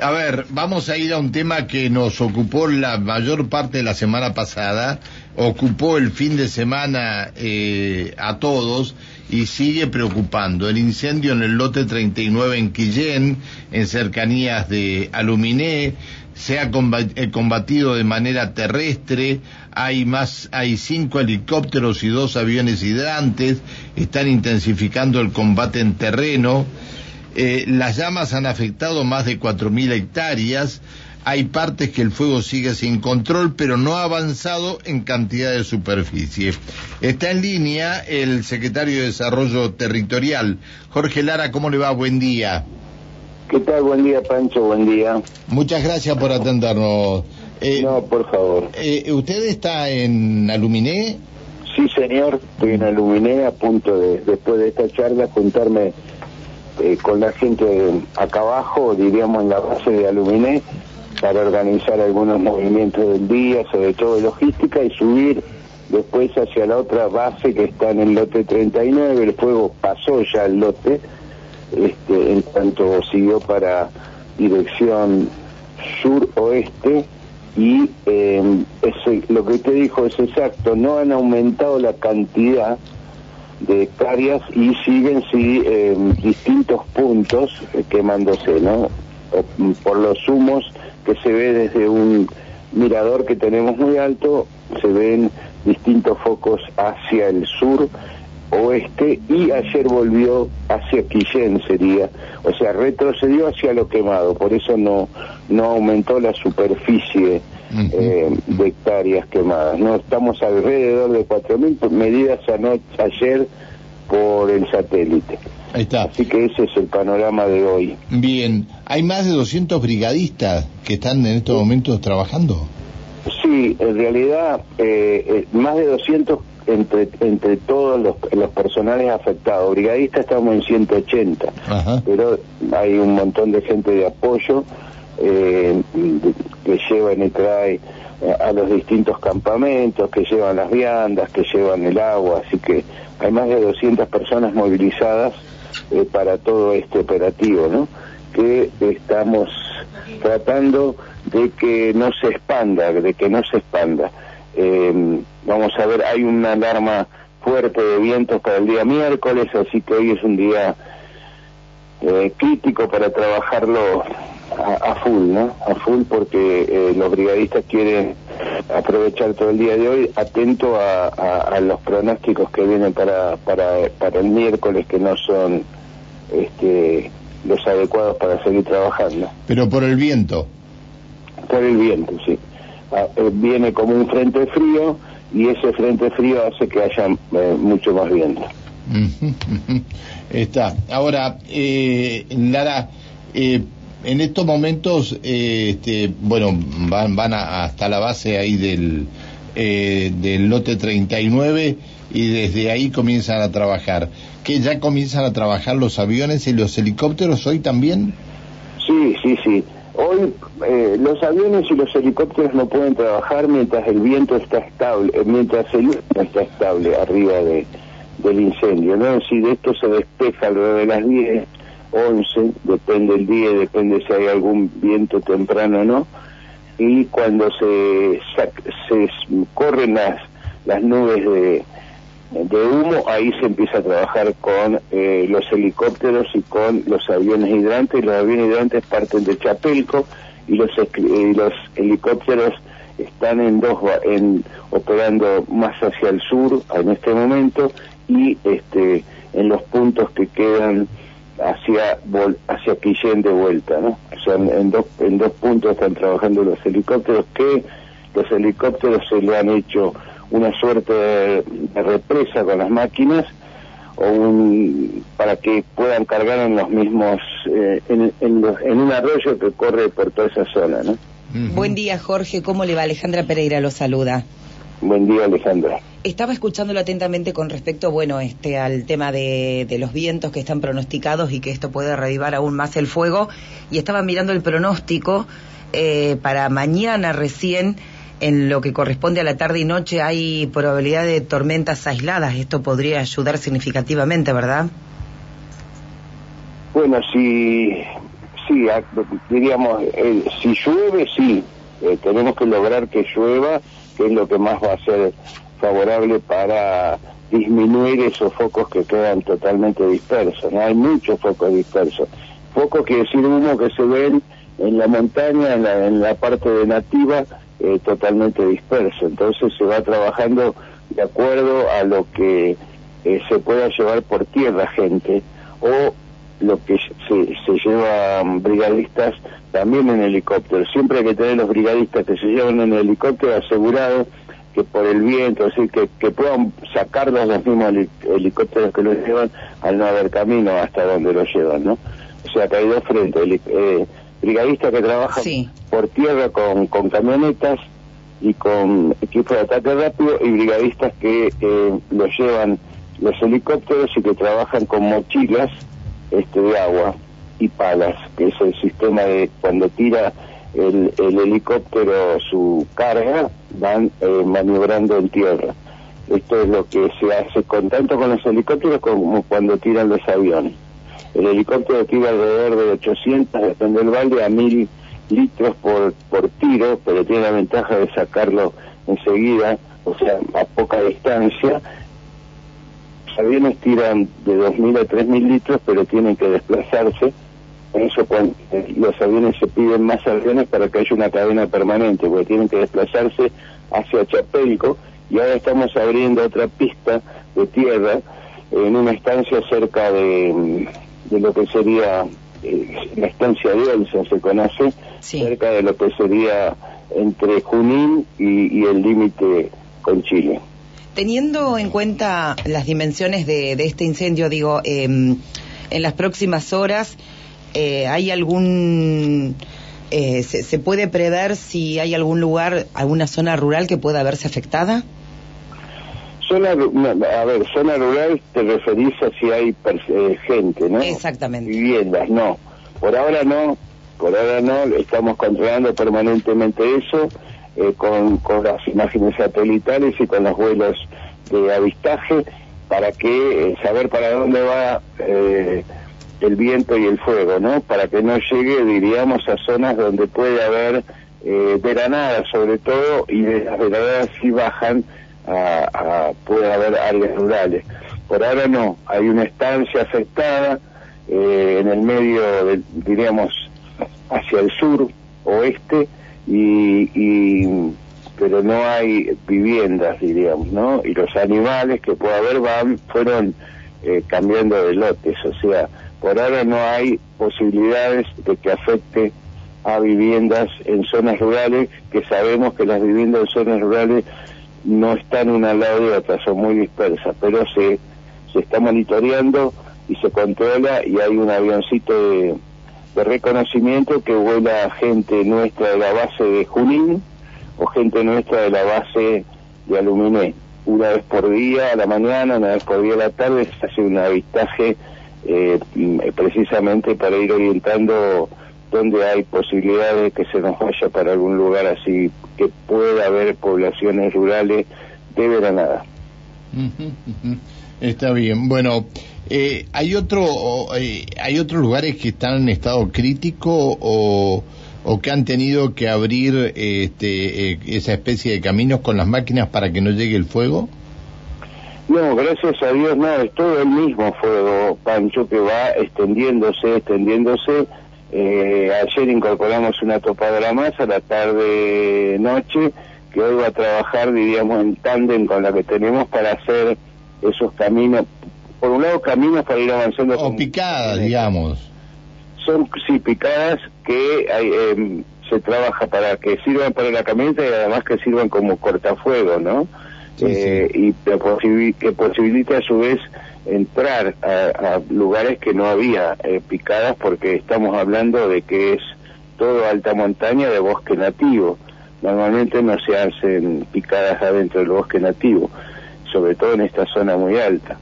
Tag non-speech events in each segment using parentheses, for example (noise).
A ver, vamos a ir a un tema que nos ocupó la mayor parte de la semana pasada, ocupó el fin de semana eh, a todos y sigue preocupando. El incendio en el lote 39 en Quillén, en cercanías de Aluminé, se ha eh, combatido de manera terrestre, hay más, hay cinco helicópteros y dos aviones hidrantes, están intensificando el combate en terreno, eh, las llamas han afectado más de 4.000 hectáreas. Hay partes que el fuego sigue sin control, pero no ha avanzado en cantidad de superficie. Está en línea el secretario de Desarrollo Territorial, Jorge Lara. ¿Cómo le va? Buen día. ¿Qué tal? Buen día, Pancho. Buen día. Muchas gracias por atendernos. Eh, no, por favor. Eh, ¿Usted está en Aluminé? Sí, señor. Estoy en Aluminé a punto de, después de esta charla, juntarme eh, con la gente acá abajo, diríamos en la base de Aluminé, para organizar algunos movimientos del día, sobre todo logística, y subir después hacia la otra base que está en el lote 39. El fuego pasó ya el lote, este, en cuanto siguió para dirección sur-oeste y eh, lo que usted dijo es exacto, no han aumentado la cantidad de hectáreas y siguen sí en distintos puntos eh, quemándose, ¿no? Por los humos que se ve desde un mirador que tenemos muy alto, se ven distintos focos hacia el sur, oeste y ayer volvió hacia Quillén sería, o sea, retrocedió hacia lo quemado, por eso no, no aumentó la superficie eh, de hectáreas quemadas. No estamos alrededor de 4.000 medidas anoche, ayer por el satélite. Ahí está. Así que ese es el panorama de hoy. Bien, ¿hay más de 200 brigadistas que están en estos momentos trabajando? Sí, en realidad eh, eh, más de 200 entre entre todos los, los personales afectados. Brigadistas estamos en 180, pero hay un montón de gente de apoyo eh, que llevan y trae a los distintos campamentos, que llevan las viandas, que llevan el agua, así que hay más de 200 personas movilizadas eh, para todo este operativo, ¿no? Que estamos tratando de que no se expanda, de que no se expanda. Eh, vamos a ver, hay una alarma fuerte de vientos para el día miércoles, así que hoy es un día eh, crítico para trabajarlo a, full, ¿no? A full porque eh, los brigadistas quieren aprovechar todo el día de hoy atento a, los pronósticos que vienen para, para, para el miércoles que no son este, los adecuados para seguir trabajando. Pero por el viento. Por el viento, sí. Ah, eh, viene como un frente frío y ese frente frío hace que haya eh, mucho más viento. (laughs) Está. Ahora, eh, Lara, eh, en estos momentos, eh, este, bueno, van, van hasta la base ahí del, eh, del lote 39 y desde ahí comienzan a trabajar. ¿Que ya comienzan a trabajar los aviones y los helicópteros hoy también? Sí, sí, sí. Hoy eh, los aviones y los helicópteros no pueden trabajar mientras el viento está estable, mientras el viento está estable arriba de, del incendio. ¿no? Si de esto se despeja alrededor de las 10, 11, depende el día, depende si hay algún viento temprano o no, y cuando se, se corren las, las nubes de, humo, ahí se empieza a trabajar con eh, los helicópteros y con los aviones hidrantes. Los aviones hidrantes parten de Chapelco y los, y los helicópteros están en dos en operando más hacia el sur en este momento y este en los puntos que quedan hacia hacia Quillén de vuelta, ¿no? O sea, en, dos en dos puntos están trabajando los helicópteros que los helicópteros se le han hecho una suerte de, represa con las máquinas o un, para que puedan cargar en los mismos eh, en, en, un arroyo que corre por toda esa zona, ¿no? Buen día, Jorge. ¿Cómo le va? Alejandra Pereira lo saluda. Buen día, Alejandra. Estaba escuchándolo atentamente con respecto, bueno, este, al tema de, los vientos que están pronosticados y que esto puede revivar aún más el fuego. Y estaba mirando el pronóstico eh, para mañana recién. En lo que corresponde a la tarde y noche hay probabilidad de tormentas aisladas. Esto podría ayudar significativamente, ¿verdad? Bueno, si, sí, diríamos, si llueve, sí, tenemos que lograr que llueva, que es lo que más va a ser favorable para disminuir esos focos que quedan totalmente dispersos. No hay muchos focos dispersos. Focos quiere decir humo que se ven en la montaña, en la, parte de nativa, eh, totalmente disperso. Entonces se va trabajando de acuerdo a lo que eh, se pueda llevar por tierra gente o lo que se, se llevan brigadistas también en helicóptero. Siempre hay que tener los brigadistas que se llevan en helicóptero asegurados que por el viento, así que, que puedan sacarlos los mismos helicópteros que los llevan al no haber camino hasta donde los llevan, ¿no? O sea, que hay dos frentes, eh, brigadistas que trabajan por tierra con, con camionetas y con equipos de ataque rápido y brigadistas que eh, los llevan los helicópteros y que trabajan con mochilas este de agua y palas, que es el sistema de cuando tira el, helicóptero su carga, van eh, maniobrando en tierra. Esto es lo que se hace con tanto con los helicópteros como cuando tiran los aviones. El helicóptero tira alrededor de 800, depende del balde, a 1000 litros por, por tiro, pero tiene la ventaja de sacarlo enseguida, o sea, a poca distancia. Los aviones tiran de 2.000 a 3.000 litros, pero tienen que desplazarse por eso cuando los aviones se piden más aviones para que haya una cadena permanente, porque tienen que desplazarse hacia Chapelco y ahora estamos abriendo otra pista de tierra en una estancia cerca de, lo que sería eh, la estancia de se conoce, cerca de lo que sería entre Junín y, el límite con Chile. Teniendo en cuenta las dimensiones de, este incendio, digo, em, en las próximas horas, eh, ¿hay algún... Eh, se, puede prever si hay algún lugar, alguna zona rural que pueda verse afectada? Zona, a ver, zona rural te referís a si hay eh, gente, ¿no? Exactamente. Viviendas, no. Por ahora no, por ahora no, estamos controlando permanentemente eso con, con las imágenes satelitales y con los vuelos de avistaje para que saber para dónde va eh, el viento y el fuego, ¿no? Para que no llegue, diríamos, a zonas donde puede haber eh, veranadas sobre todo y de las veranadas sí bajan a, puede haber áreas rurales. Por ahora no, hay una estancia afectada eh, en el medio, diríamos, hacia el sur, oeste, y, y, pero no hay viviendas, diríamos, ¿no? Y los animales que puede haber van, fueron eh, cambiando de lotes, o sea, por ahora no hay posibilidades de que afecte a viviendas en zonas rurales, que sabemos que las viviendas en zonas rurales no están una al lado de otra, son muy dispersas, pero se, se está monitoreando y se controla y hay un avioncito de, reconocimiento que vuela gente nuestra de la base de Junín o gente nuestra de la base de Aluminé. Una vez por día a la mañana, una vez por día a la tarde se hace un avistaje eh, precisamente para ir orientando dónde hay posibilidades que se nos vaya para algún lugar así que pueda haber poblaciones rurales de Granada. Está bien. Bueno, eh, hay otro, eh, hay otros lugares que están en estado crítico o, o que han tenido que abrir este, eh, esa especie de caminos con las máquinas para que no llegue el fuego. No, gracias a Dios no, es todo el mismo fuego, Pancho, que va extendiéndose, extendiéndose. Eh, ayer incorporamos una topadora más a la tarde-noche, que hoy va a trabajar, diríamos, en tándem con la que tenemos para hacer esos caminos, por un lado caminos para ir avanzando. O picadas, digamos. Son, sí, picadas que hay, em, se trabaja para que sirvan para la camioneta y además que sirvan como cortafuego, ¿no? Eh, y que posibilita a su vez entrar a, lugares que no había eh, picadas porque estamos hablando de que es todo alta montaña de bosque nativo. Normalmente no se hacen picadas adentro del bosque nativo, sobre todo en esta zona muy alta.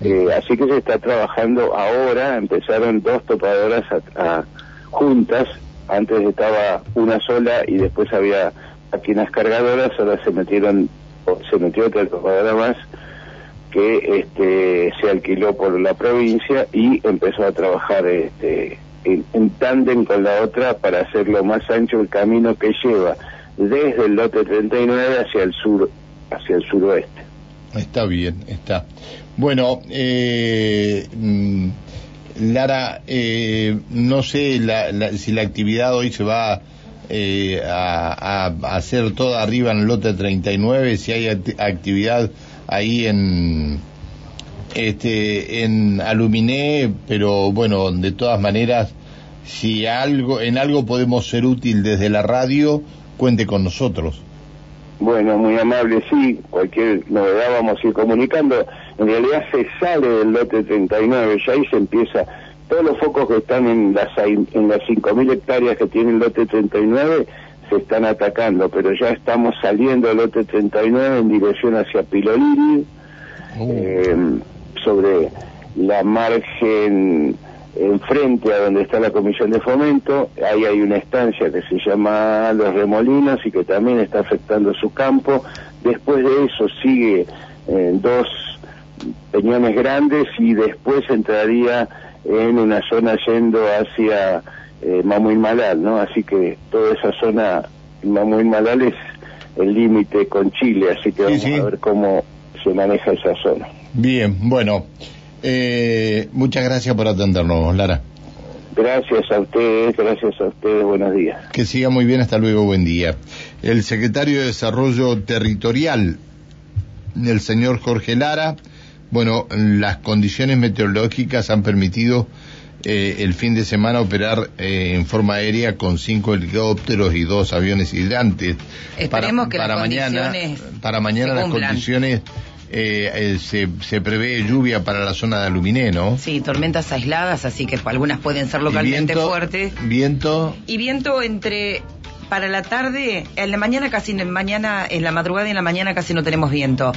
Eh, así que se está trabajando ahora, empezaron dos topadoras juntas, antes estaba una sola y después había máquinas cargadoras, ahora se metieron se metió otra topadora más que este, se alquiló por la provincia y empezó a trabajar este, en, en tándem con la otra para hacerlo más ancho el camino que lleva desde el lote 39 hacia el sur, hacia el suroeste. Está bien, está. Bueno, eh, mm, Lara, eh, no sé si la actividad hoy se va eh, a, a, hacer toda arriba en lote 39, si hay actividad ahí en este en Aluminé, pero bueno, de todas maneras, si algo en algo podemos ser útil desde la radio, cuente con nosotros. Bueno, muy amable, sí, cualquier novedad vamos a ir comunicando. En realidad se sale del lote 39, ya ahí se empieza. Todos los focos que están en las, en las 5.000 hectáreas que tiene el lote 39 se están atacando, pero ya estamos saliendo del lote 39 en dirección hacia Pilolini, oh. eh, sobre la margen enfrente a donde está la comisión de fomento, ahí hay una estancia que se llama Los Remolinos y que también está afectando su campo. Después de eso sigue eh, dos peñones grandes y después entraría en una zona yendo hacia eh, Mamuy Malal, ¿no? Así que toda esa zona, Mamuy Malal es el límite con Chile, así que vamos a ver cómo se maneja esa zona. Bien, bueno. Eh, muchas gracias por atendernos, Lara. Gracias a ustedes, gracias a ustedes, buenos días. Que siga muy bien, hasta luego, buen día. El secretario de Desarrollo Territorial, el señor Jorge Lara, bueno, las condiciones meteorológicas han permitido eh, el fin de semana operar eh, en forma aérea con cinco helicópteros y dos aviones hidrantes. Esperemos que para mañana, para mañana las condiciones eh, eh, se, se, prevé lluvia para la zona de Aluminé, ¿no? Sí, tormentas aisladas, así que algunas pueden ser localmente fuertes. Viento. Y viento entre para la tarde, en la mañana casi, en mañana, en la madrugada y en la mañana casi no tenemos viento.